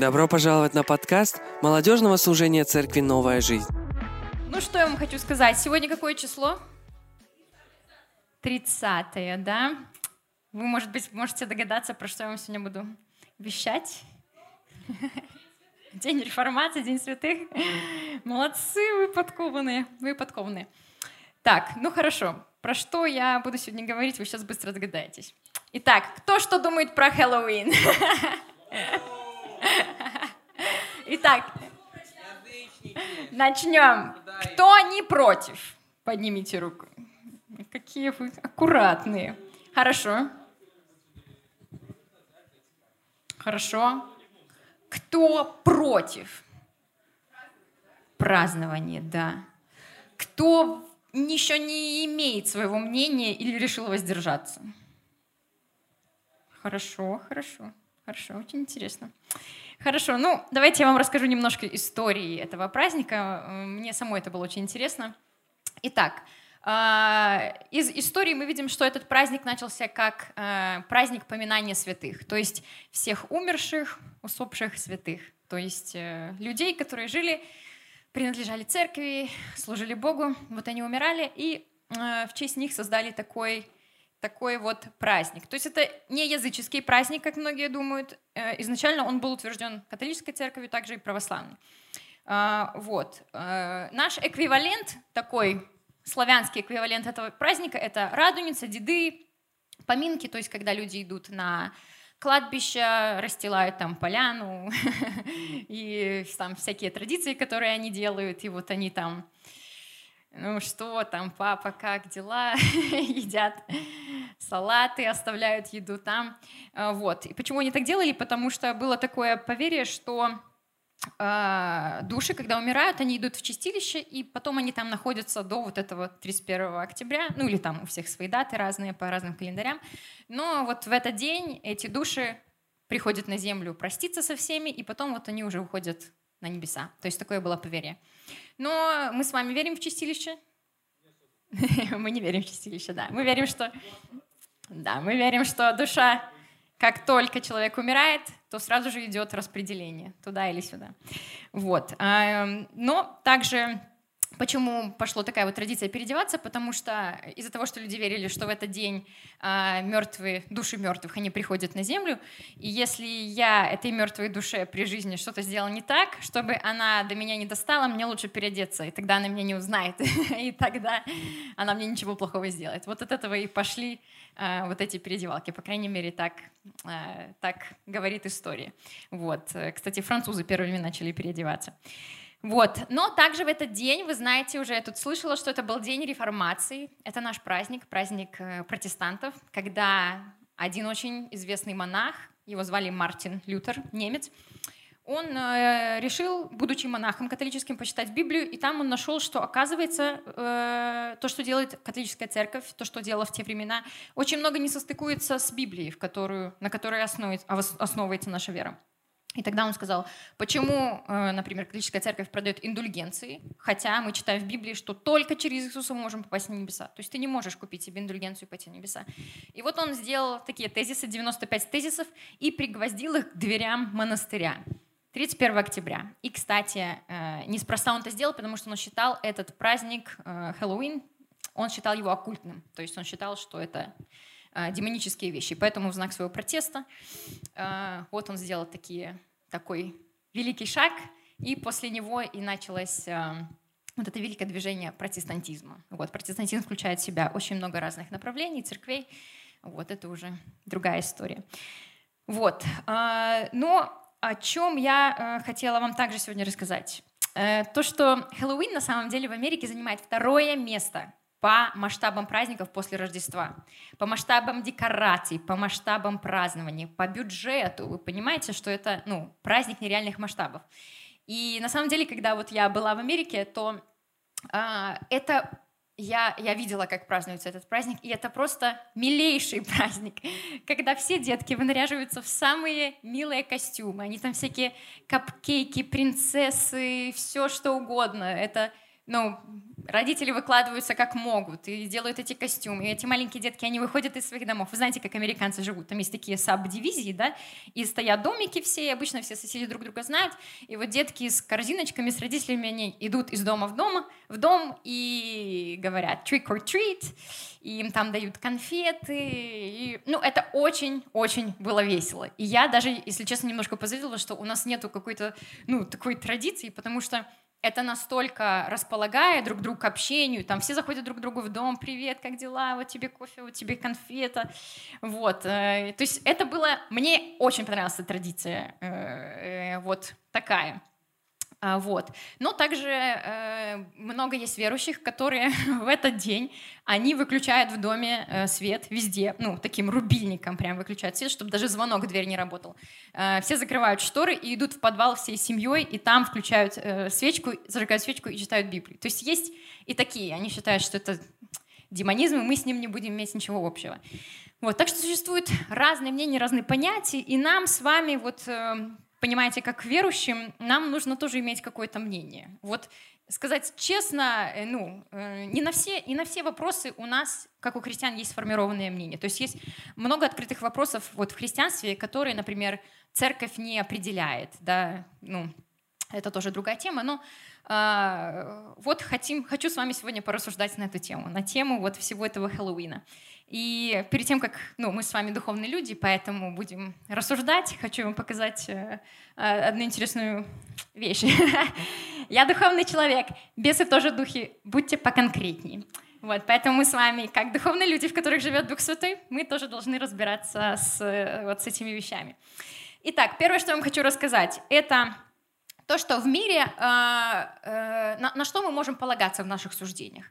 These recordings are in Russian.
Добро пожаловать на подкаст молодежного служения церкви «Новая жизнь». Ну, что я вам хочу сказать? Сегодня какое число? 30 да? Вы, может быть, можете догадаться, про что я вам сегодня буду вещать. День реформации, День святых. Молодцы, вы подкованные, вы подкованные. Так, ну хорошо. Про что я буду сегодня говорить, вы сейчас быстро догадаетесь. Итак, кто что думает про Хэллоуин? Итак, начнем. Кто не против? Поднимите руку. Какие вы аккуратные. Хорошо. Хорошо. Кто против? Празднование, да. Кто еще не имеет своего мнения или решил воздержаться? Хорошо, хорошо, хорошо, очень интересно. Хорошо, ну давайте я вам расскажу немножко истории этого праздника. Мне самой это было очень интересно. Итак, а, из истории мы видим, что этот праздник начался как а, праздник поминания святых, то есть всех умерших, усопших святых, то есть э, людей, которые жили, принадлежали церкви, служили Богу, вот они умирали, и э, в честь них создали такой такой вот праздник. То есть это не языческий праздник, как многие думают. Э, изначально он был утвержден католической церковью, также и православной. А, вот. Наш эквивалент такой славянский эквивалент этого праздника — это радуница, деды, поминки, то есть когда люди идут на кладбище, расстилают там поляну, и там всякие традиции, которые они делают, и вот они там, ну что там, папа, как дела, едят салаты, оставляют еду там, а, вот. И почему они так делали? Потому что было такое поверье, что а, души, когда умирают, они идут в чистилище, и потом они там находятся до вот этого 31 октября, ну или там у всех свои даты разные по разным календарям. Но вот в этот день эти души приходят на землю проститься со всеми, и потом вот они уже уходят на небеса. То есть такое было поверье. Но мы с вами верим в чистилище? Мы не верим в чистилище, да. Мы верим, что... Да, мы верим, что душа как только человек умирает, то сразу же идет распределение туда или сюда. Вот. Эм, но также Почему пошла такая вот традиция переодеваться? Потому что из-за того, что люди верили, что в этот день э, мертвые, души мертвых, они приходят на землю, и если я этой мертвой душе при жизни что-то сделала не так, чтобы она до меня не достала, мне лучше переодеться, и тогда она меня не узнает, и тогда она мне ничего плохого сделает. Вот от этого и пошли э, вот эти переодевалки, по крайней мере, так, э, так говорит история. Вот. Кстати, французы первыми начали переодеваться. Вот. Но также в этот день, вы знаете, уже я тут слышала, что это был день реформации. Это наш праздник, праздник э, протестантов, когда один очень известный монах, его звали Мартин Лютер, немец, он э, решил, будучи монахом католическим, почитать Библию, и там он нашел, что оказывается э, то, что делает католическая церковь, то, что делала в те времена, очень много не состыкуется с Библией, в которую, на которой основывается наша вера. И тогда он сказал, почему, э, например, католическая церковь продает индульгенции, хотя мы читаем в Библии, что только через Иисуса мы можем попасть на небеса. То есть ты не можешь купить себе индульгенцию и пойти на небеса. И вот он сделал такие тезисы, 95 тезисов, и пригвоздил их к дверям монастыря. 31 октября. И, кстати, э, неспроста он это сделал, потому что он считал этот праздник э, Хэллоуин, он считал его оккультным. То есть он считал, что это демонические вещи. Поэтому в знак своего протеста а, вот он сделал такие, такой великий шаг, и после него и началось а, вот это великое движение протестантизма. Вот, протестантизм включает в себя очень много разных направлений, церквей. Вот, это уже другая история. Вот. Но о чем я хотела вам также сегодня рассказать. Э, то, что Хэллоуин на самом деле в Америке занимает второе место по масштабам праздников после Рождества, по масштабам декораций, по масштабам празднований, по бюджету. Вы понимаете, что это ну, праздник нереальных масштабов. И на самом деле, когда вот я была в Америке, то э, это я, я видела, как празднуется этот праздник, и это просто милейший праздник, когда все детки вынаряживаются в самые милые костюмы. Они там всякие капкейки, принцессы, все что угодно. Это ну, родители выкладываются как могут и делают эти костюмы. И эти маленькие детки, они выходят из своих домов. Вы знаете, как американцы живут? Там есть такие саб-дивизии, да, и стоят домики все, и обычно все соседи друг друга знают. И вот детки с корзиночками, с родителями, они идут из дома в дом, в дом и говорят trick or treat, и им там дают конфеты. И, ну, это очень-очень было весело. И я даже, если честно, немножко позавидовала, что у нас нету какой-то, ну, такой традиции, потому что это настолько располагает друг друга к общению, там все заходят друг к другу в дом, привет, как дела, вот тебе кофе, вот тебе конфета, вот, э, то есть это было, мне очень понравилась эта традиция, э, э, вот такая. А, вот. Но также э, много есть верующих, которые в этот день, они выключают в доме э, свет везде, ну, таким рубильником прям выключают свет, чтобы даже звонок в дверь не работал. Э, все закрывают шторы и идут в подвал всей семьей, и там включают э, свечку, зажигают свечку и читают Библию. То есть есть и такие, они считают, что это демонизм, и мы с ним не будем иметь ничего общего. Вот, так что существуют разные мнения, разные понятия, и нам с вами вот э, понимаете, как верующим, нам нужно тоже иметь какое-то мнение. Вот сказать честно, э, ну, э, не на, все, не на все вопросы у нас, как у христиан, есть сформированное мнение. То есть есть много открытых вопросов вот в христианстве, которые, например, церковь не определяет, да, ну, это тоже другая тема, но э, вот хотим, хочу с вами сегодня порассуждать на эту тему, на тему вот всего этого Хэллоуина. И перед тем, как ну, мы с вами духовные люди, поэтому будем рассуждать, хочу вам показать э, э одну интересную вещь. Я духовный человек, бесы тоже духи, будьте поконкретнее. Вот, поэтому мы с вами, как духовные люди, в которых живет Дух Святой, мы тоже должны разбираться с, э, вот с этими вещами. Итак, первое, что я вам хочу рассказать, это то, что в мире, э, э, на, на что мы можем полагаться в наших суждениях.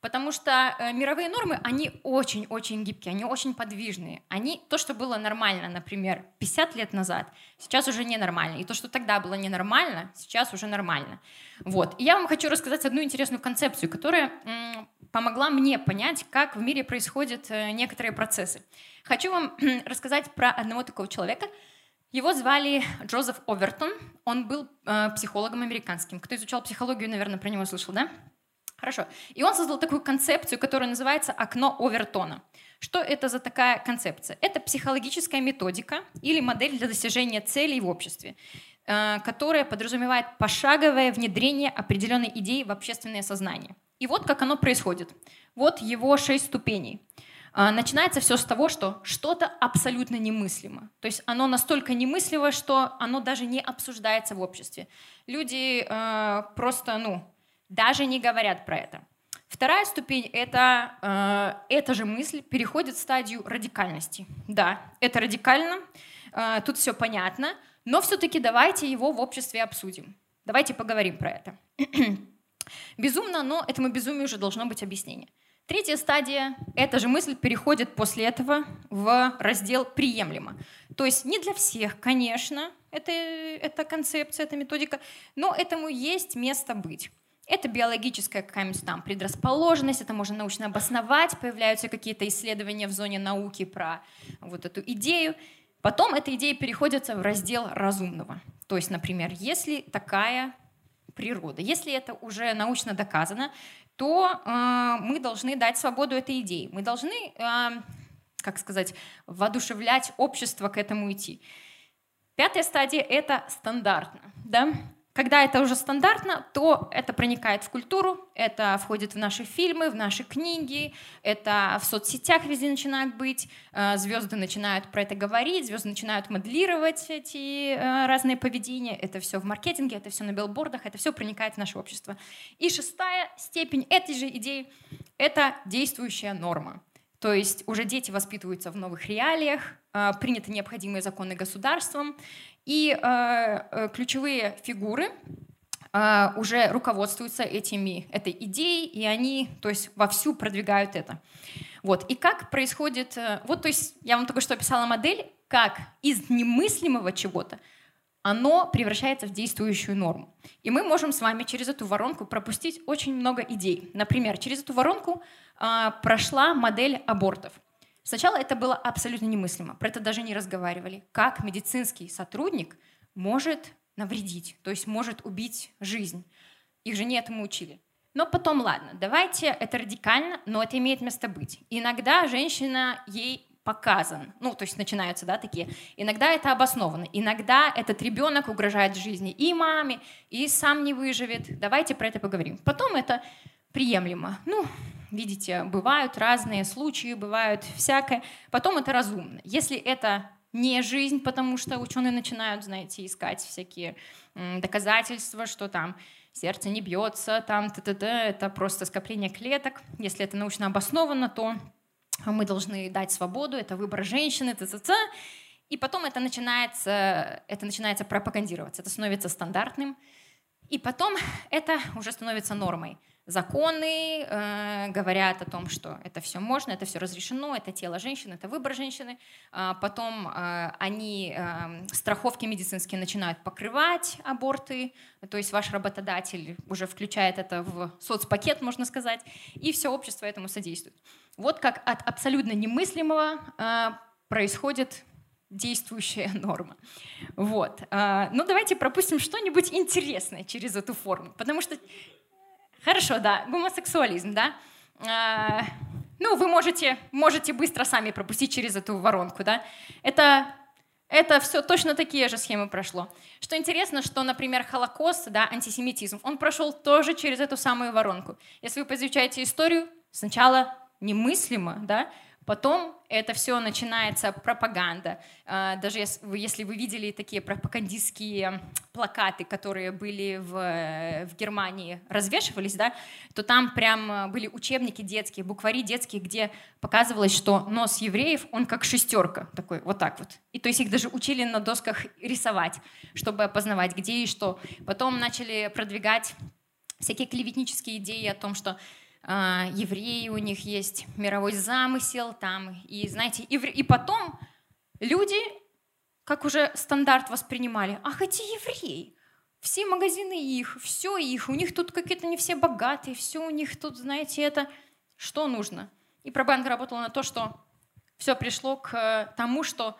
Потому что э, мировые нормы, они очень-очень гибкие, они очень подвижные. Они, то, что было нормально, например, 50 лет назад, сейчас уже ненормально. И то, что тогда было ненормально, сейчас уже нормально. Вот. И я вам хочу рассказать одну интересную концепцию, которая помогла мне понять, как в мире происходят э, некоторые процессы. Хочу вам рассказать про одного такого человека. Его звали Джозеф Овертон. Он был э, психологом американским. Кто изучал психологию, наверное, про него слышал, да? Хорошо. И он создал такую концепцию, которая называется «окно Овертона». Что это за такая концепция? Это психологическая методика или модель для достижения целей в обществе, э, которая подразумевает пошаговое внедрение определенной идеи в общественное сознание. И вот как оно происходит. Вот его шесть ступеней. Э, начинается все с того, что что-то абсолютно немыслимо. То есть оно настолько немыслимо, что оно даже не обсуждается в обществе. Люди э, просто, ну, даже не говорят про это. Вторая ступень это э, эта же мысль переходит в стадию радикальности. Да, это радикально, э, тут все понятно, но все-таки давайте его в обществе обсудим. Давайте поговорим про это. Безумно, но этому безумию уже должно быть объяснение. Третья стадия, эта же мысль переходит после этого в раздел «приемлемо». То есть не для всех, конечно, это, эта концепция, эта методика, но этому есть место быть. Это биологическая какая-нибудь там предрасположенность, это можно научно обосновать, появляются какие-то исследования в зоне науки про вот эту идею. Потом эта идея переходит в раздел разумного. То есть, например, если такая природа, если это уже научно доказано, то э, мы должны дать свободу этой идее. Мы должны, э, как сказать, воодушевлять общество к этому идти. Пятая стадия — это стандартно. Да? Когда это уже стандартно, то это проникает в культуру, это входит в наши фильмы, в наши книги, это в соцсетях везде начинает быть, э, звезды начинают про это говорить, звезды начинают моделировать эти э, разные поведения, это все в маркетинге, это все на билбордах, это все проникает в наше общество. И шестая степень этой же идеи — это действующая норма. То есть уже дети воспитываются в новых реалиях, э, приняты необходимые законы государством, и э, э, ключевые фигуры э, уже руководствуются этими, этой идеей, и они то есть, вовсю продвигают это. Вот. И как происходит... Э, вот, то есть, я вам только что описала модель, как из немыслимого чего-то оно превращается в действующую норму. И мы можем с вами через эту воронку пропустить очень много идей. Например, через эту воронку прошла модель абортов – Сначала это было абсолютно немыслимо, про это даже не разговаривали. Как медицинский сотрудник может навредить, то есть может убить жизнь. Их же не этому учили. Но потом, ладно, давайте это радикально, но это имеет место быть. Иногда женщина ей показан. Ну, то есть начинаются, да, такие. Иногда это обосновано. Иногда этот ребенок угрожает жизни и маме, и сам не выживет. Давайте про это поговорим. Потом это приемлемо. Ну, видите, бывают разные случаи, бывают всякое. Потом это разумно. Если это не жизнь, потому что ученые начинают, знаете, искать всякие доказательства, что там сердце не бьется, там т -т -т, это просто скопление клеток. Если это научно обосновано, то мы должны дать свободу, это выбор женщины, т -т -т. и потом это начинается, это начинается пропагандироваться, это становится стандартным, и потом это уже становится нормой. Законы э, говорят о том, что это все можно, это все разрешено, это тело женщины, это выбор женщины. А потом э, они э, страховки медицинские начинают покрывать аборты, то есть ваш работодатель уже включает это в соцпакет, можно сказать, и все общество этому содействует. Вот как от абсолютно немыслимого э, происходит действующая норма. Вот. Э, ну, давайте пропустим что-нибудь интересное через эту форму, потому что... Хорошо, да, гомосексуализм, да? Э, ну, вы можете, можете быстро сами пропустить через эту воронку, да? Это это все точно такие же схемы прошло. Что интересно, что, например, Холокост, да, антисемитизм, он прошел тоже через эту самую воронку. Если вы поизучаете историю, сначала немыслимо, да, Потом это все начинается пропаганда. А, даже если вы видели такие пропагандистские плакаты, которые были в, в Германии, развешивались, да, то там прям были учебники детские, буквари детские, где показывалось, что нос евреев, он как шестерка, такой, вот так вот. И то есть их даже учили на досках рисовать, чтобы опознавать, где и что. Потом начали продвигать всякие клеветнические идеи о том, что а, евреи, у них есть мировой замысел там, и знаете, и, и потом люди, как уже стандарт воспринимали, ах, эти евреи, все магазины их, все их, у них тут какие-то не все богатые, все у них тут, знаете, это что нужно. И пропаганда работала на то, что все пришло к тому, что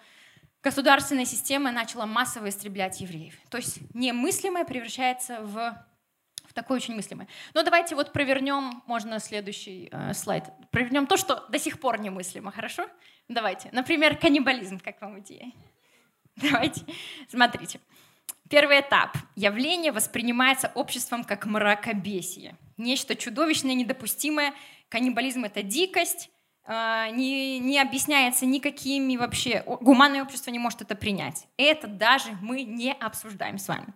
государственная система начала массово истреблять евреев. То есть немыслимое превращается в такое очень мыслимое. Но давайте вот провернем, можно следующий э, слайд, провернем то, что до сих пор немыслимо, хорошо? Давайте. Например, каннибализм, как вам идея? Давайте. Смотрите. Первый этап. Явление воспринимается обществом как мракобесие. Нечто чудовищное, недопустимое. Каннибализм — это дикость, э, не, не объясняется никакими вообще... Гуманное общество не может это принять. Это даже мы не обсуждаем с вами.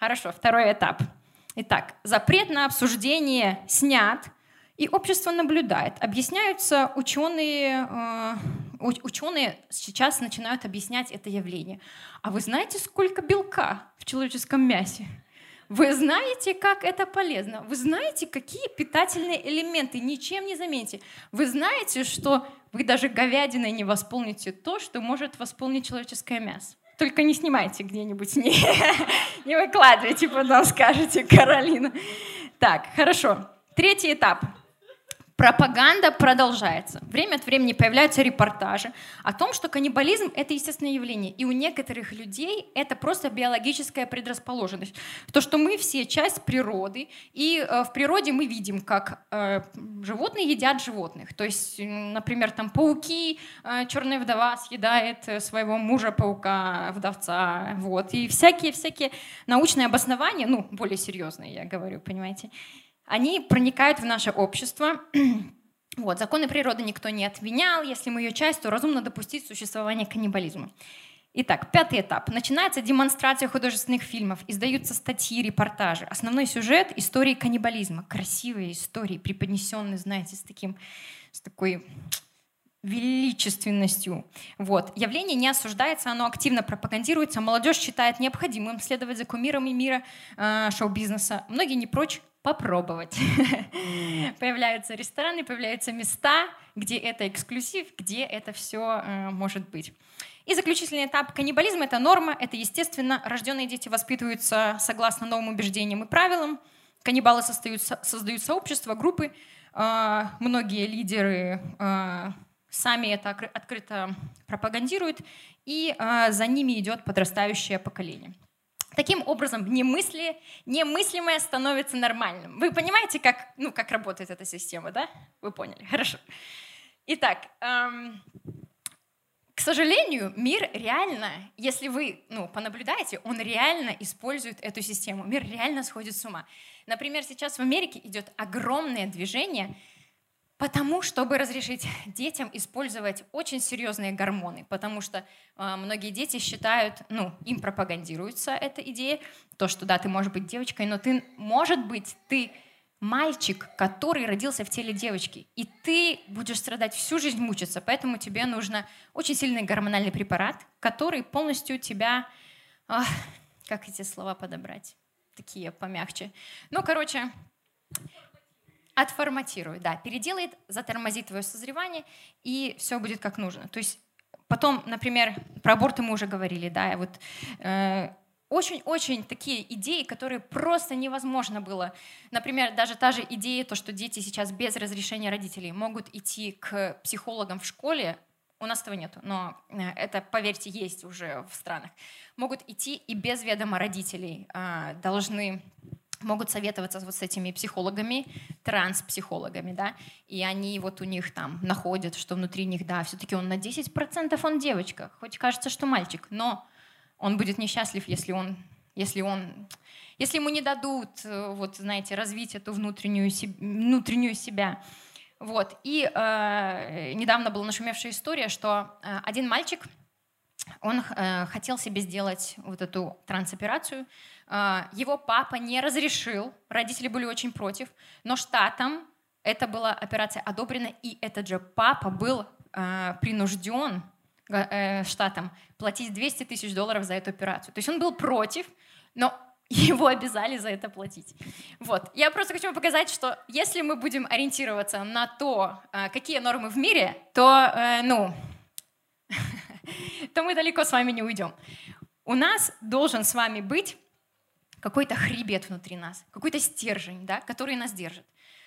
Хорошо, второй этап — Итак, запрет на обсуждение снят, и общество наблюдает. Объясняются ученые, э, ученые сейчас начинают объяснять это явление. А вы знаете, сколько белка в человеческом мясе? Вы знаете, как это полезно? Вы знаете, какие питательные элементы? Ничем не заметите. Вы знаете, что вы даже говядиной не восполните то, что может восполнить человеческое мясо. Только не снимайте где-нибудь, не, не выкладывайте, потом скажете, Каролина. Так, хорошо. Третий этап. Пропаганда продолжается. Время от времени появляются репортажи о том, что каннибализм — это естественное явление, и у некоторых людей это просто биологическая предрасположенность. То, что мы все часть природы, и э, в природе мы видим, как э, животные едят животных. То есть, например, там пауки, э, черная вдова съедает своего мужа-паука, вдовца, вот, и всякие-всякие научные обоснования, ну, более серьезные, я говорю, понимаете, они проникают в наше общество. Вот, законы природы никто не отменял. Если мы ее часть, то разумно допустить существование каннибализма. Итак, пятый этап. Начинается демонстрация художественных фильмов, издаются статьи, репортажи. Основной сюжет — истории каннибализма. Красивые истории, преподнесенные, знаете, с, таким, с такой величественностью. Вот. Явление не осуждается, оно активно пропагандируется. Молодежь считает необходимым следовать за кумирами мира э, шоу-бизнеса. Многие не прочь попробовать. Появляются рестораны, появляются места, где это эксклюзив, где это все э, может быть. И заключительный этап каннибализм — это норма, это естественно. Рожденные дети воспитываются согласно новым убеждениям и правилам. Каннибалы создают, создают сообщества, группы. Э, многие лидеры э, сами это открыто пропагандируют, и э, за ними идет подрастающее поколение. Таким образом, немысли, немыслимое становится нормальным. Вы понимаете, как, ну, как работает эта система, да? Вы поняли, хорошо. Итак, эм, к сожалению, мир реально, если вы ну, понаблюдаете, он реально использует эту систему. Мир реально сходит с ума. Например, сейчас в Америке идет огромное движение Потому, чтобы разрешить детям использовать очень серьезные гормоны, потому что э, многие дети считают, ну, им пропагандируется эта идея, то, что да, ты можешь быть девочкой, но ты, может быть, ты мальчик, который родился в теле девочки, и ты будешь страдать всю жизнь, мучиться, поэтому тебе нужно очень сильный гормональный препарат, который полностью тебя, э, как эти слова подобрать, такие помягче. Ну, короче, отформатирует, да, переделает, затормозит твое созревание, и все будет как нужно. То есть потом, например, про аборты мы уже говорили, да, вот э, очень-очень такие идеи, которые просто невозможно было. Например, даже та же идея, то, что дети сейчас без разрешения родителей могут идти к психологам в школе, у нас этого нету, но э, это, поверьте, есть уже в странах. Могут идти и без ведома родителей э, должны могут советоваться вот с этими психологами, транспсихологами, да, и они вот у них там находят, что внутри них, да, все-таки он на 10% он девочка, хоть кажется, что мальчик, но он будет несчастлив, если он, если он, если ему не дадут, э, вот, знаете, развить эту внутреннюю, внутреннюю себя. Вот. И э, недавно была нашумевшая история, что э, один мальчик, он э, хотел себе сделать вот эту трансоперацию, а, его папа не разрешил, родители были очень против, но штатом это была операция одобрена, и этот же папа был а, принужден э, штатом платить 200 тысяч долларов за эту операцию. То есть он был против, но его обязали за это платить. Вот. Я просто хочу показать, что если мы будем ориентироваться на то, а, какие нормы в мире, то, э, ну, то мы далеко с вами не уйдем. У нас должен с вами быть какой-то хребет внутри нас, какой-то стержень, да, который нас держит.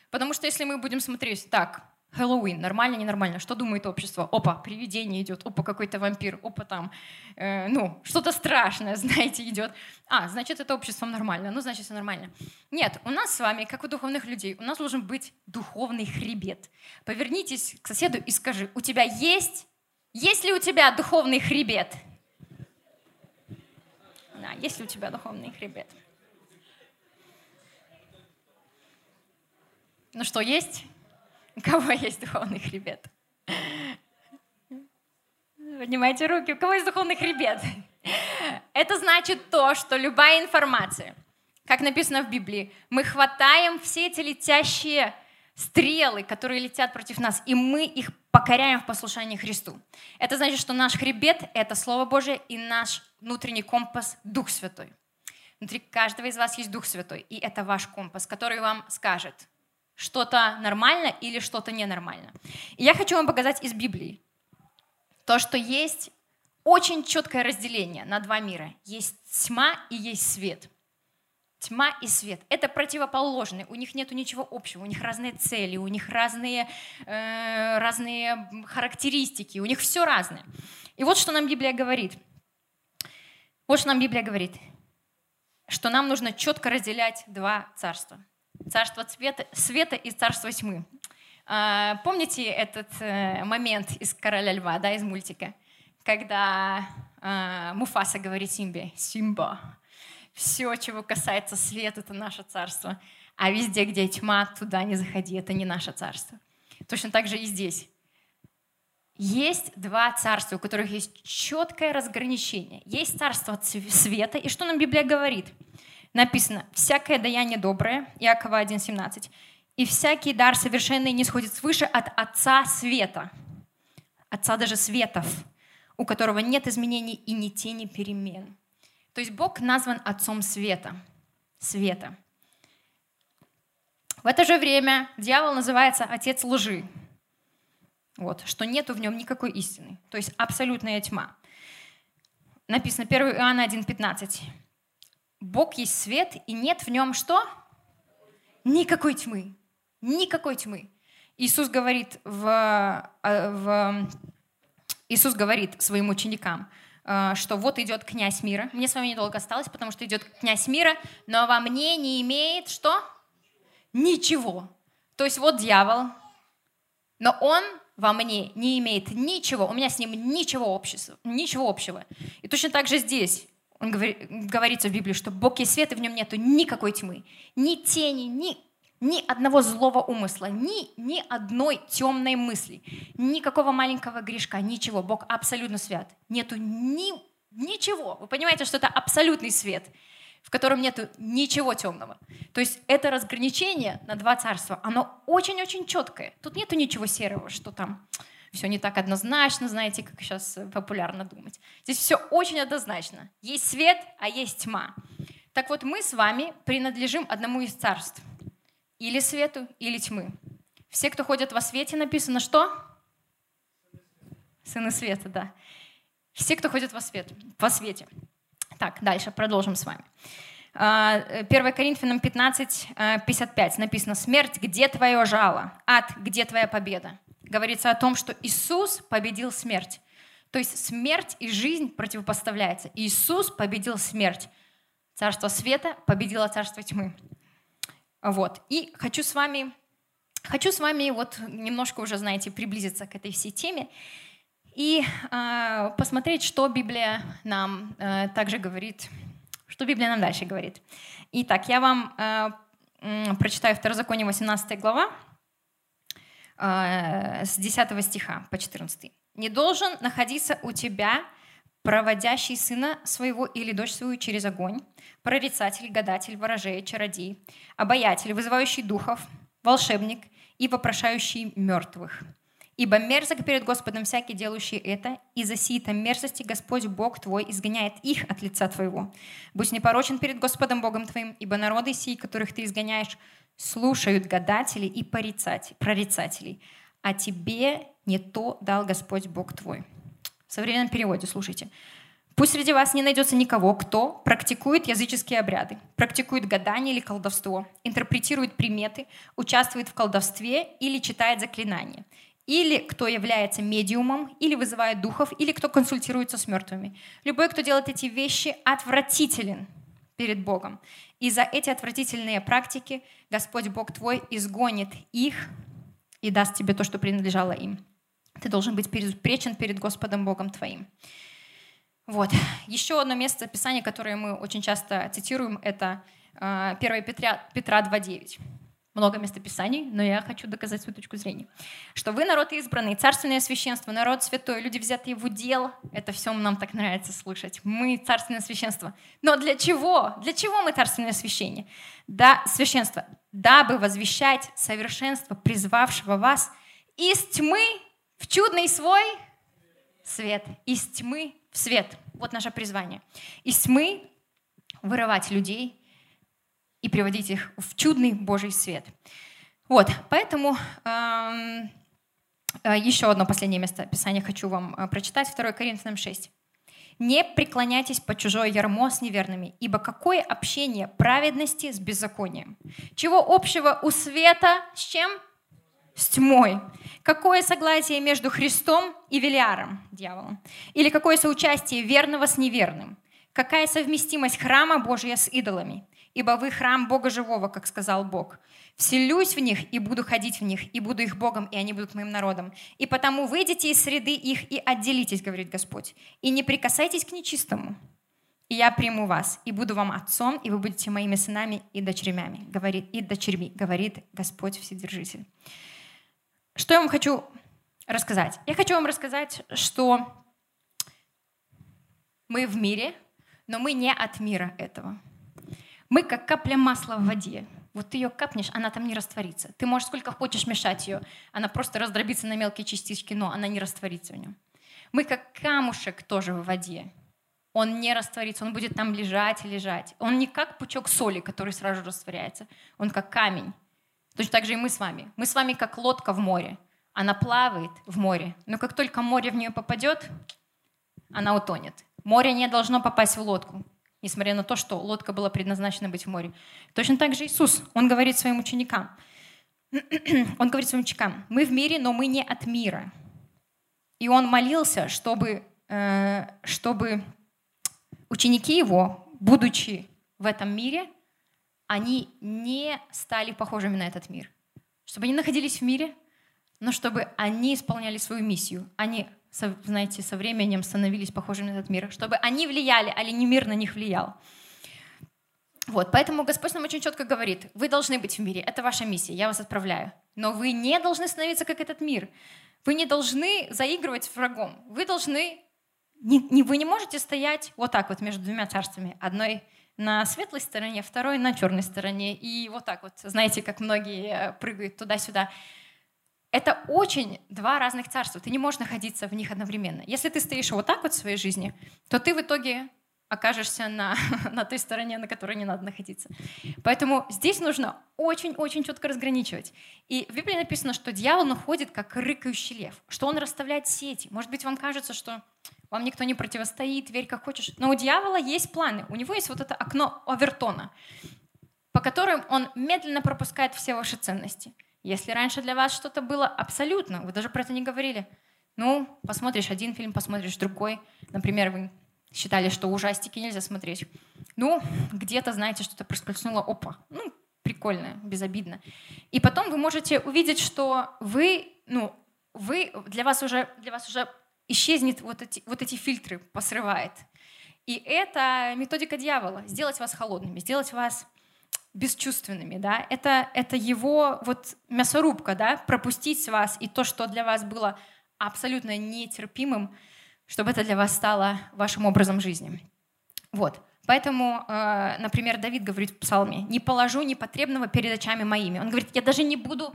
Потому что если мы будем смотреть, так, Хэллоуин, нормально, ненормально, что думает общество? Опа, привидение идет, опа, какой-то вампир, опа, там, э, ну, что-то страшное, знаете, идет. А, значит, это общество нормально, ну, значит, все нормально. Нет, у нас с вами, как у духовных людей, у нас должен быть духовный хребет. Повернитесь к соседу и скажи, у тебя есть, есть ли у тебя духовный хребет? Да, есть ли у тебя духовный хребет? Ну что, есть? У кого есть духовный хребет? Поднимайте руки. У кого есть духовный хребет? Это значит то, что любая информация, как написано в Библии, мы хватаем все эти летящие стрелы, которые летят против нас, и мы их покоряем в послушании Христу. Это значит, что наш хребет — это Слово Божие, и наш внутренний компас — Дух Святой. Внутри каждого из вас есть Дух Святой, и это ваш компас, который вам скажет, что-то нормально или что-то ненормально. И я хочу вам показать из Библии то, что есть очень четкое разделение на два мира. Есть тьма и есть свет. Тьма и свет. Это противоположные. У них нет ничего общего. У них разные цели, у них разные, э, разные характеристики, у них все разное. И вот что нам Библия говорит. Вот что нам Библия говорит. Что нам нужно четко разделять два царства – царство цвета, света и царство тьмы. А, помните этот э, момент из «Короля льва», да, из мультика? Когда а, Муфаса говорит Симбе, «Симба, все, чего касается света, это наше царство, а везде, где тьма, туда не заходи, это не наше царство». Точно так же и здесь. Есть два царства, у которых есть четкое разграничение. Есть царство света, и что нам Библия говорит – написано «всякое даяние доброе», Иакова 1,17, «и всякий дар совершенный не сходит свыше от Отца Света». Отца даже Светов, у которого нет изменений и ни тени перемен. То есть Бог назван Отцом Света. Света. В это же время дьявол называется Отец лжи. Вот, что нету в нем никакой истины. То есть абсолютная тьма. Написано 1 Иоанна 1,15. Бог есть свет, и нет в нем что? Никакой тьмы. Никакой тьмы. Иисус говорит, в, э, в, Иисус говорит своим ученикам что вот идет князь мира. Мне с вами недолго осталось, потому что идет князь мира, но во мне не имеет что? Ничего. То есть вот дьявол, но он во мне не имеет ничего, у меня с ним ничего общего, ничего общего. И точно так же здесь он говорит, говорится в Библии, что Бог есть свет, и в нем нету никакой тьмы, ни тени, ни, ни одного злого умысла, ни, ни одной темной мысли, никакого маленького грешка, ничего. Бог абсолютно свят. Нету ни, ничего. Вы понимаете, что это абсолютный свет – в котором нет ничего темного. То есть это разграничение на два царства, оно очень-очень четкое. Тут нету ничего серого, что там все не так однозначно, знаете, как сейчас популярно думать. Здесь все очень однозначно. Есть свет, а есть тьма. Так вот, мы с вами принадлежим одному из царств. Или свету, или тьмы. Все, кто ходят во свете, написано что? Сыны света, да. Все, кто ходит во, свет, во свете. Так, дальше продолжим с вами. 1 а, Коринфянам 15, 55 а, написано «Смерть, где твое жало? Ад, где твоя победа?» Говорится о том, что Иисус победил смерть. То есть смерть и жизнь противопоставляются. Иисус победил смерть. Царство света победило царство тьмы. Вот. И хочу с вами, хочу с вами вот немножко уже, знаете, приблизиться к этой всей теме и э, посмотреть, что Библия нам э, также говорит, что Библия нам дальше говорит. Итак, я вам э, э, прочитаю Второзаконие 18 глава э, с 10 стиха по 14. «Не должен находиться у тебя проводящий сына своего или дочь свою через огонь, прорицатель, гадатель, ворожей, чародей, обаятель, вызывающий духов, волшебник и вопрошающий мертвых» Ибо мерзок перед Господом всякий, делающий это, и за сиито мерзости Господь Бог твой изгоняет их от лица твоего. Будь непорочен перед Господом Богом твоим, ибо народы сии, которых ты изгоняешь, слушают гадателей и прорицателей, а тебе не то дал Господь Бог твой. В современном переводе, слушайте. Пусть среди вас не найдется никого, кто практикует языческие обряды, практикует гадание или колдовство, интерпретирует приметы, участвует в колдовстве или читает заклинания – или кто является медиумом, или вызывает духов, или кто консультируется с мертвыми. Любой, кто делает эти вещи, отвратителен перед Богом. И за эти отвратительные практики Господь Бог твой изгонит их и даст тебе то, что принадлежало им. Ты должен быть безупречен перед Господом Богом твоим. Вот. Еще одно место Писания, которое мы очень часто цитируем, это 1 а, Петра, Петра 2.9 много местописаний, но я хочу доказать свою точку зрения. Что вы народ избранный, царственное священство, народ святой, люди, взятые в удел. Это все нам так нравится слышать. Мы царственное священство. Но для чего? Для чего мы царственное священие? Да, священство. Дабы возвещать совершенство призвавшего вас из тьмы в чудный свой свет. Из тьмы в свет. Вот наше призвание. Из тьмы вырывать людей и приводить их в чудный Божий свет. Вот, поэтому э, еще одно последнее место Писания хочу вам э, прочитать, 2 Коринфянам 6. «Не преклоняйтесь под чужое ярмо с неверными, ибо какое общение праведности с беззаконием? Чего общего у света с чем? С тьмой. Какое согласие между Христом и Велиаром, дьяволом? Или какое соучастие верного с неверным? Какая совместимость храма Божия с идолами? ибо вы храм Бога живого, как сказал Бог. Вселюсь в них и буду ходить в них, и буду их Богом, и они будут моим народом. И потому выйдите из среды их и отделитесь, говорит Господь, и не прикасайтесь к нечистому. И я приму вас, и буду вам отцом, и вы будете моими сынами и дочерями, говорит, и дочерьми, говорит Господь Вседержитель. Что я вам хочу рассказать? Я хочу вам рассказать, что мы в мире, но мы не от мира этого. Мы как капля масла в воде. Вот ты ее капнешь, она там не растворится. Ты можешь сколько хочешь мешать ее, она просто раздробится на мелкие частички, но она не растворится в нем. Мы как камушек тоже в воде. Он не растворится, он будет там лежать и лежать. Он не как пучок соли, который сразу растворяется. Он как камень. Точно так же и мы с вами. Мы с вами как лодка в море. Она плавает в море, но как только море в нее попадет, она утонет. Море не должно попасть в лодку несмотря на то, что лодка была предназначена быть в море. Точно так же Иисус, Он говорит своим ученикам, Он говорит своим ученикам, мы в мире, но мы не от мира. И Он молился, чтобы э, чтобы ученики его, будучи в этом мире, они не стали похожими на этот мир. Чтобы они находились в мире, но чтобы они исполняли свою миссию. Они, знаете, со временем становились похожими на этот мир. Чтобы они влияли, а не мир на них влиял. Вот, поэтому Господь нам очень четко говорит, вы должны быть в мире, это ваша миссия, я вас отправляю. Но вы не должны становиться как этот мир. Вы не должны заигрывать с врагом. Вы должны, не, не, вы не можете стоять вот так вот между двумя царствами. Одной на светлой стороне, второй на черной стороне. И вот так вот, знаете, как многие э, прыгают туда-сюда. Это очень два разных царства. Ты не можешь находиться в них одновременно. Если ты стоишь вот так вот в своей жизни, то ты в итоге окажешься на, на той стороне, на которой не надо находиться. Поэтому здесь нужно очень-очень четко разграничивать. И в Библии написано, что дьявол находит как рыкающий лев, что он расставляет сети. Может быть, вам кажется, что вам никто не противостоит, верь как хочешь. Но у дьявола есть планы. У него есть вот это окно Овертона, по которым он медленно пропускает все ваши ценности. Если раньше для вас что-то было абсолютно, вы даже про это не говорили, ну, посмотришь один фильм, посмотришь другой. Например, вы считали, что ужастики нельзя смотреть. Ну, где-то, знаете, что-то проскользнуло, опа, ну, прикольно, безобидно. И потом вы можете увидеть, что вы, ну, вы, для вас уже, для вас уже исчезнет вот эти, вот эти фильтры, посрывает. И это методика дьявола, сделать вас холодными, сделать вас бесчувственными, да, это, это его вот мясорубка, да, пропустить вас и то, что для вас было абсолютно нетерпимым, чтобы это для вас стало вашим образом жизни. Вот. Поэтому, э, например, Давид говорит в псалме, «Не положу непотребного перед очами моими». Он говорит, я даже не буду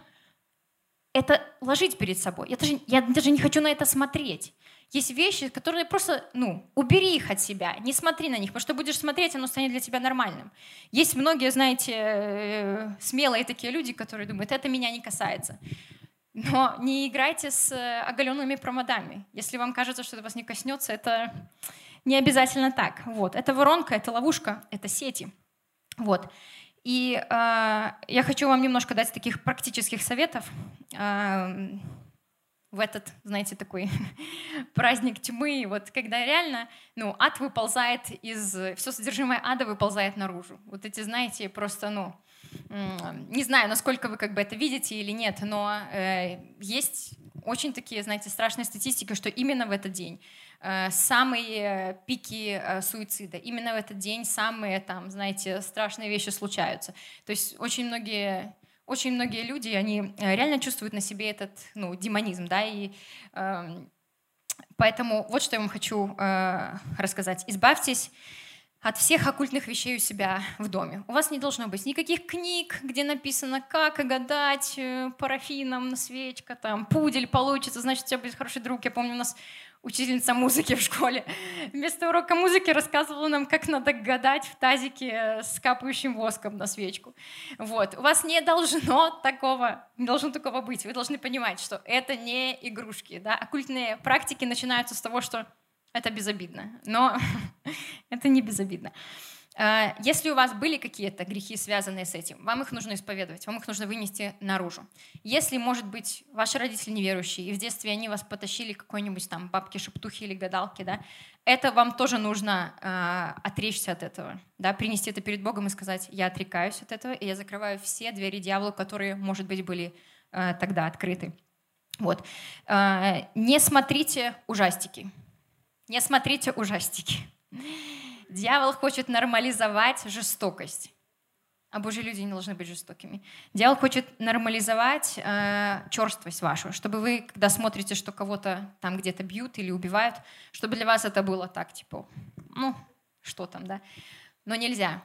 это ложить перед собой. Я даже, я даже не хочу на это смотреть. Есть вещи, которые просто, ну, убери их от себя, не смотри на них, потому что будешь смотреть, оно станет для тебя нормальным. Есть многие, знаете, э, смелые такие люди, которые думают, это меня не касается. Но не играйте с э, оголенными промодами. Если вам кажется, что это вас не коснется, это не обязательно так. Вот. Это воронка, это ловушка, это сети. Вот. И э, я хочу вам немножко дать таких практических советов э, в этот, знаете, такой праздник тьмы, вот когда реально, ну, ад выползает из, все содержимое ада выползает наружу. Вот эти, знаете, просто, ну, не знаю, насколько вы как бы это видите или нет, но э, есть очень такие, знаете, страшные статистики, что именно в этот день самые пики э, суицида, именно в этот день самые там, знаете, страшные вещи случаются. То есть очень многие очень многие люди, они э, реально чувствуют на себе этот, ну, демонизм, да, и э, поэтому вот что я вам хочу э, рассказать. Избавьтесь от всех оккультных вещей у себя в доме. У вас не должно быть никаких книг, где написано, как гадать э, парафином, свечка, там, пудель получится, значит, у тебя будет хороший друг. Я помню, у нас учительница музыки в школе. Вместо урока музыки рассказывала нам, как надо гадать в тазике с капающим воском на свечку. Вот. У вас не должно такого, не должно такого быть. Вы должны понимать, что это не игрушки. Да? Оккультные практики начинаются с того, что это безобидно. Но это не безобидно. А, если у вас были какие-то грехи, связанные с этим, вам их нужно исповедовать, вам их нужно вынести наружу. Если, может быть, ваши родители неверующие, и в детстве они вас потащили к какой-нибудь там бабке шептухи или гадалке, да, это вам тоже нужно э, отречься от этого, да, принести это перед Богом и сказать, я отрекаюсь от этого, и я закрываю все двери дьяволу, которые, может быть, были э, тогда открыты. Вот. Э, не смотрите ужастики. Не смотрите ужастики. Дьявол хочет нормализовать жестокость. А Божьи люди не должны быть жестокими. Дьявол хочет нормализовать э, черствость вашу, чтобы вы, когда смотрите, что кого-то там где-то бьют или убивают, чтобы для вас это было так, типа, ну, что там, да. Но нельзя.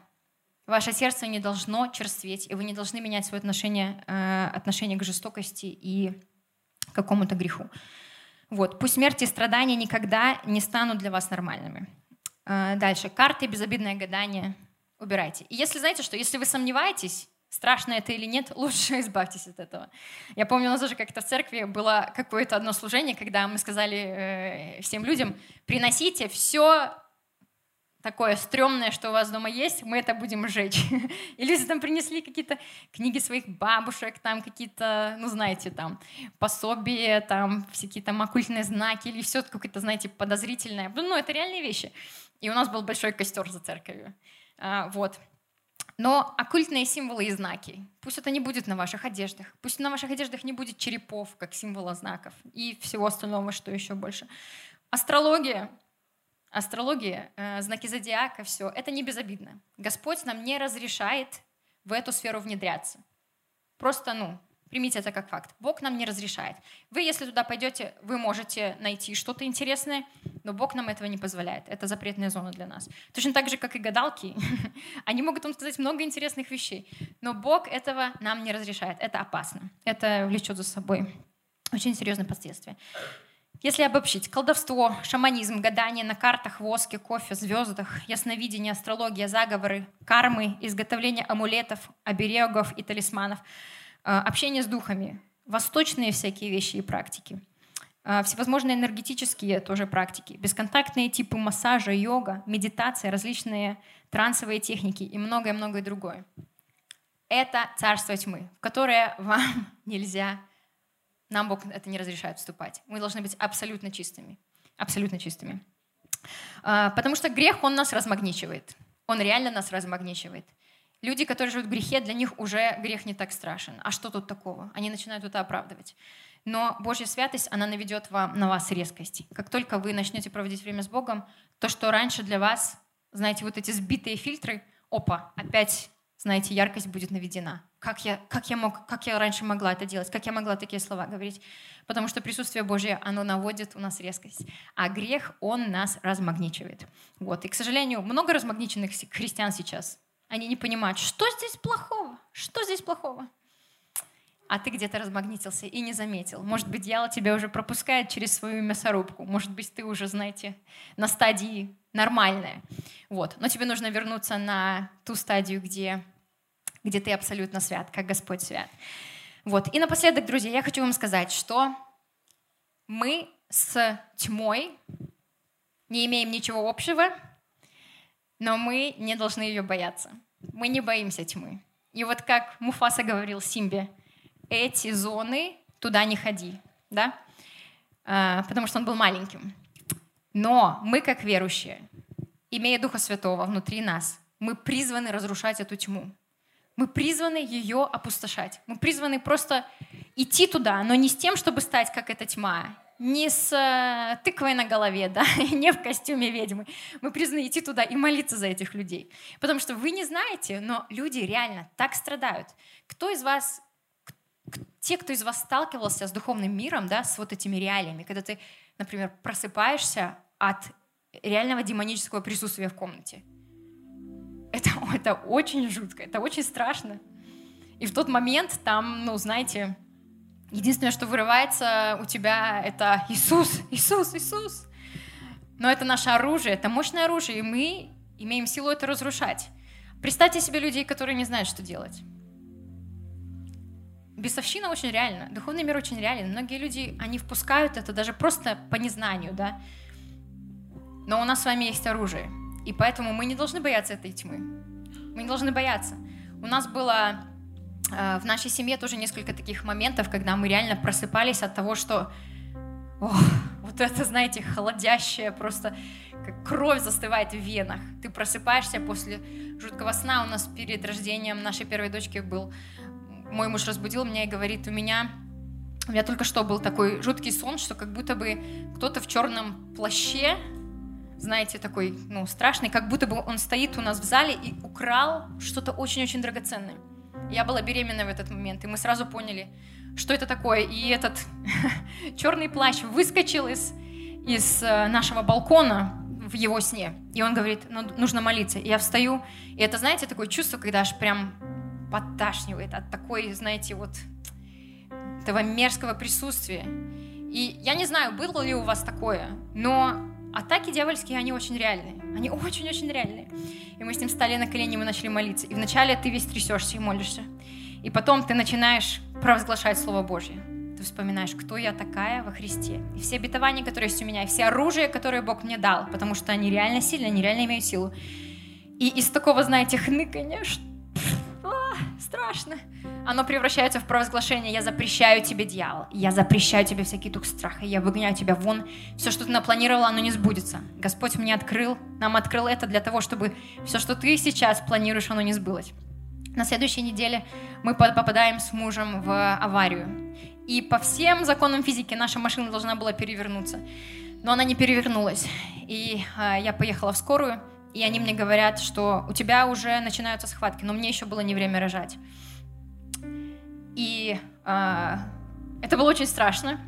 Ваше сердце не должно черстветь, и вы не должны менять свое отношение, э, отношение к жестокости и какому-то греху. Вот. Пусть смерть и страдания никогда не станут для вас нормальными. А, дальше. Карты, безобидное гадание. Убирайте. И если знаете, что если вы сомневаетесь, страшно это или нет, лучше избавьтесь от этого. Я помню, у нас даже как-то в церкви было какое-то одно служение, когда мы сказали э, всем людям, приносите все такое стрёмное, что у вас дома есть, мы это будем сжечь. И люди там принесли какие-то книги своих бабушек, там какие-то, ну, знаете, там пособия, там всякие там оккультные знаки или все какое-то, знаете, подозрительное. Ну, это реальные вещи. И у нас был большой костер за церковью. А, вот. Но оккультные символы и знаки, пусть это не будет на ваших одеждах, пусть на ваших одеждах не будет черепов, как символа знаков, и всего остального, что еще больше. Астрология, астрология, э, знаки зодиака, все, это не безобидно. Господь нам не разрешает в эту сферу внедряться. Просто, ну, примите это как факт. Бог нам не разрешает. Вы, если туда пойдете, вы можете найти что-то интересное, но Бог нам этого не позволяет. Это запретная зона для нас. Точно так же, как и гадалки. Они могут вам сказать много интересных вещей, но Бог этого нам не разрешает. Это опасно. Это влечет за собой очень серьезные последствия. Если обобщить, колдовство, шаманизм, гадание на картах, воске, кофе, звездах, ясновидение, астрология, заговоры, кармы, изготовление амулетов, оберегов и талисманов, общение с духами, восточные всякие вещи и практики, э, всевозможные энергетические тоже практики, бесконтактные типы массажа, йога, медитация, различные трансовые техники и многое-многое другое. Это царство тьмы, в которое вам нельзя нам Бог это не разрешает вступать. Мы должны быть абсолютно чистыми. Абсолютно чистыми. А, потому что грех, он нас размагничивает. Он реально нас размагничивает. Люди, которые живут в грехе, для них уже грех не так страшен. А что тут такого? Они начинают это оправдывать. Но Божья святость, она наведет вам, на вас резкость. Как только вы начнете проводить время с Богом, то, что раньше для вас, знаете, вот эти сбитые фильтры, опа, опять знаете, яркость будет наведена. Как я, как, я мог, как я раньше могла это делать? Как я могла такие слова говорить? Потому что присутствие Божье, оно наводит у нас резкость. А грех, он нас размагничивает. Вот. И, к сожалению, много размагниченных христиан сейчас. Они не понимают, что здесь плохого? Что здесь плохого? а ты где-то размагнитился и не заметил. Может быть, дьявол тебя уже пропускает через свою мясорубку. Может быть, ты уже, знаете, на стадии нормальная. Вот. Но тебе нужно вернуться на ту стадию, где где ты абсолютно свят, как Господь свят. Вот. И напоследок, друзья, я хочу вам сказать, что мы с тьмой не имеем ничего общего, но мы не должны ее бояться. Мы не боимся тьмы. И вот как Муфаса говорил Симбе, эти зоны туда не ходи, да? А, потому что он был маленьким. Но мы, как верующие, имея Духа Святого внутри нас, мы призваны разрушать эту тьму. Мы призваны ее опустошать. Мы призваны просто идти туда, но не с тем, чтобы стать как эта тьма, не с э, тыквой на голове, да, не в костюме ведьмы. Мы призваны идти туда и молиться за этих людей. Потому что вы не знаете, но люди реально так страдают. Кто из вас, те, кто из вас сталкивался с духовным миром, да, с вот этими реалиями, когда ты, например, просыпаешься от реального демонического присутствия в комнате – это, это очень жутко, это очень страшно. И в тот момент там, ну, знаете, единственное, что вырывается у тебя, это Иисус, Иисус, Иисус. Но это наше оружие, это мощное оружие, и мы имеем силу это разрушать. Представьте себе людей, которые не знают, что делать. Бесовщина очень реальна, духовный мир очень реален. Многие люди, они впускают это даже просто по незнанию, да. Но у нас с вами есть оружие – и поэтому мы не должны бояться этой тьмы. Мы не должны бояться. У нас было в нашей семье тоже несколько таких моментов, когда мы реально просыпались от того, что ох, вот это, знаете, холодящее, просто как кровь застывает в венах. Ты просыпаешься после жуткого сна. У нас перед рождением нашей первой дочки был... Мой муж разбудил меня и говорит, у меня у меня только что был такой жуткий сон, что как будто бы кто-то в черном плаще знаете, такой, ну, страшный, как будто бы он стоит у нас в зале и украл что-то очень-очень драгоценное. Я была беременна в этот момент, и мы сразу поняли, что это такое. И этот черный плащ выскочил из, из э, нашего балкона в его сне. И он говорит, ну, нужно молиться. И я встаю, и это, знаете, такое чувство, когда аж прям подташнивает от такой, знаете, вот этого мерзкого присутствия. И я не знаю, было ли у вас такое, но Атаки дьявольские, они очень реальные. Они очень-очень реальные. И мы с ним стали на колени, мы начали молиться. И вначале ты весь трясешься и молишься. И потом ты начинаешь провозглашать Слово Божье. ты вспоминаешь, кто я такая во Христе. И все обетования, которые есть у меня, и все оружие, которое Бог мне дал, потому что они реально сильны, они реально имеют силу. И из такого, знаете, хныканья, что а, страшно. Оно превращается в провозглашение «Я запрещаю тебе, дьявол, я запрещаю тебе всякий дух страха, я выгоняю тебя вон, все, что ты напланировала, оно не сбудется». Господь мне открыл, нам открыл это для того, чтобы все, что ты сейчас планируешь, оно не сбылось. На следующей неделе мы попадаем с мужем в аварию. И по всем законам физики наша машина должна была перевернуться. Но она не перевернулась. И э, я поехала в скорую, и они мне говорят, что у тебя уже начинаются схватки, но мне еще было не время рожать. И э, это было очень страшно,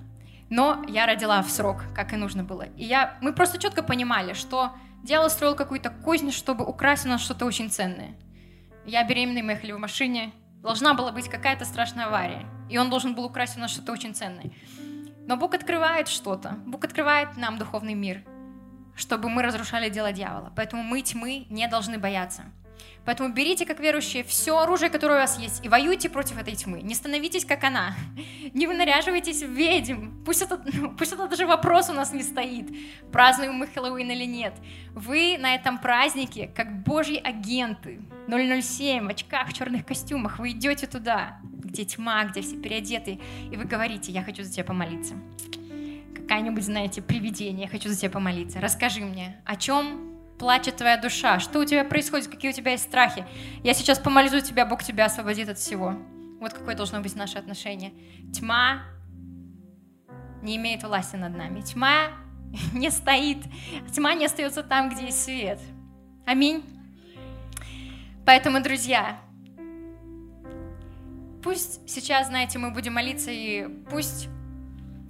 но я родила в срок, как и нужно было. И я, мы просто четко понимали, что дьявол строил какую-то кознь, чтобы украсть у нас что-то очень ценное. Я беременная, мы ехали в машине, должна была быть какая-то страшная авария, и он должен был украсть у нас что-то очень ценное. Но Бог открывает что-то, Бог открывает нам духовный мир, чтобы мы разрушали дело дьявола. Поэтому мы тьмы не должны бояться. Поэтому берите, как верующие, все оружие, которое у вас есть, и воюйте против этой тьмы. Не становитесь, как она. Не вынаряживайтесь в ведьм. Пусть это, ну, пусть это даже вопрос у нас не стоит, празднуем мы Хэллоуин или нет. Вы на этом празднике, как божьи агенты, 007 в очках, в черных костюмах, вы идете туда, где тьма, где все переодеты, и вы говорите, я хочу за тебя помолиться. Какая-нибудь, знаете, привидение, я хочу за тебя помолиться. Расскажи мне, о чем плачет твоя душа, что у тебя происходит, какие у тебя есть страхи. Я сейчас помолюсь тебя, Бог тебя освободит от всего. Вот какое должно быть наше отношение. Тьма не имеет власти над нами. Тьма не стоит. Тьма не остается там, где есть свет. Аминь. Поэтому, друзья, пусть сейчас, знаете, мы будем молиться, и пусть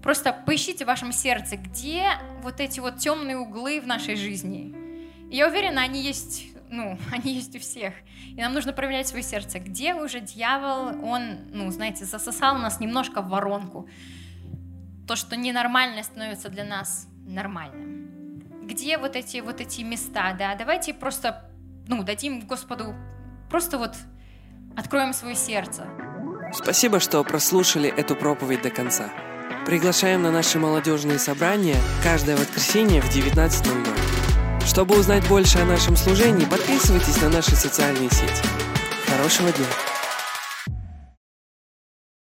просто поищите в вашем сердце, где вот эти вот темные углы в нашей жизни, я уверена, они есть, ну, они есть у всех. И нам нужно проверять свое сердце. Где уже дьявол, он, ну, знаете, засосал нас немножко в воронку. То, что ненормальное становится для нас нормальным. Где вот эти, вот эти места, да? Давайте просто, ну, дадим Господу, просто вот откроем свое сердце. Спасибо, что прослушали эту проповедь до конца. Приглашаем на наши молодежные собрания каждое воскресенье в 19.00. Чтобы узнать больше о нашем служении, подписывайтесь на наши социальные сети. Хорошего дня!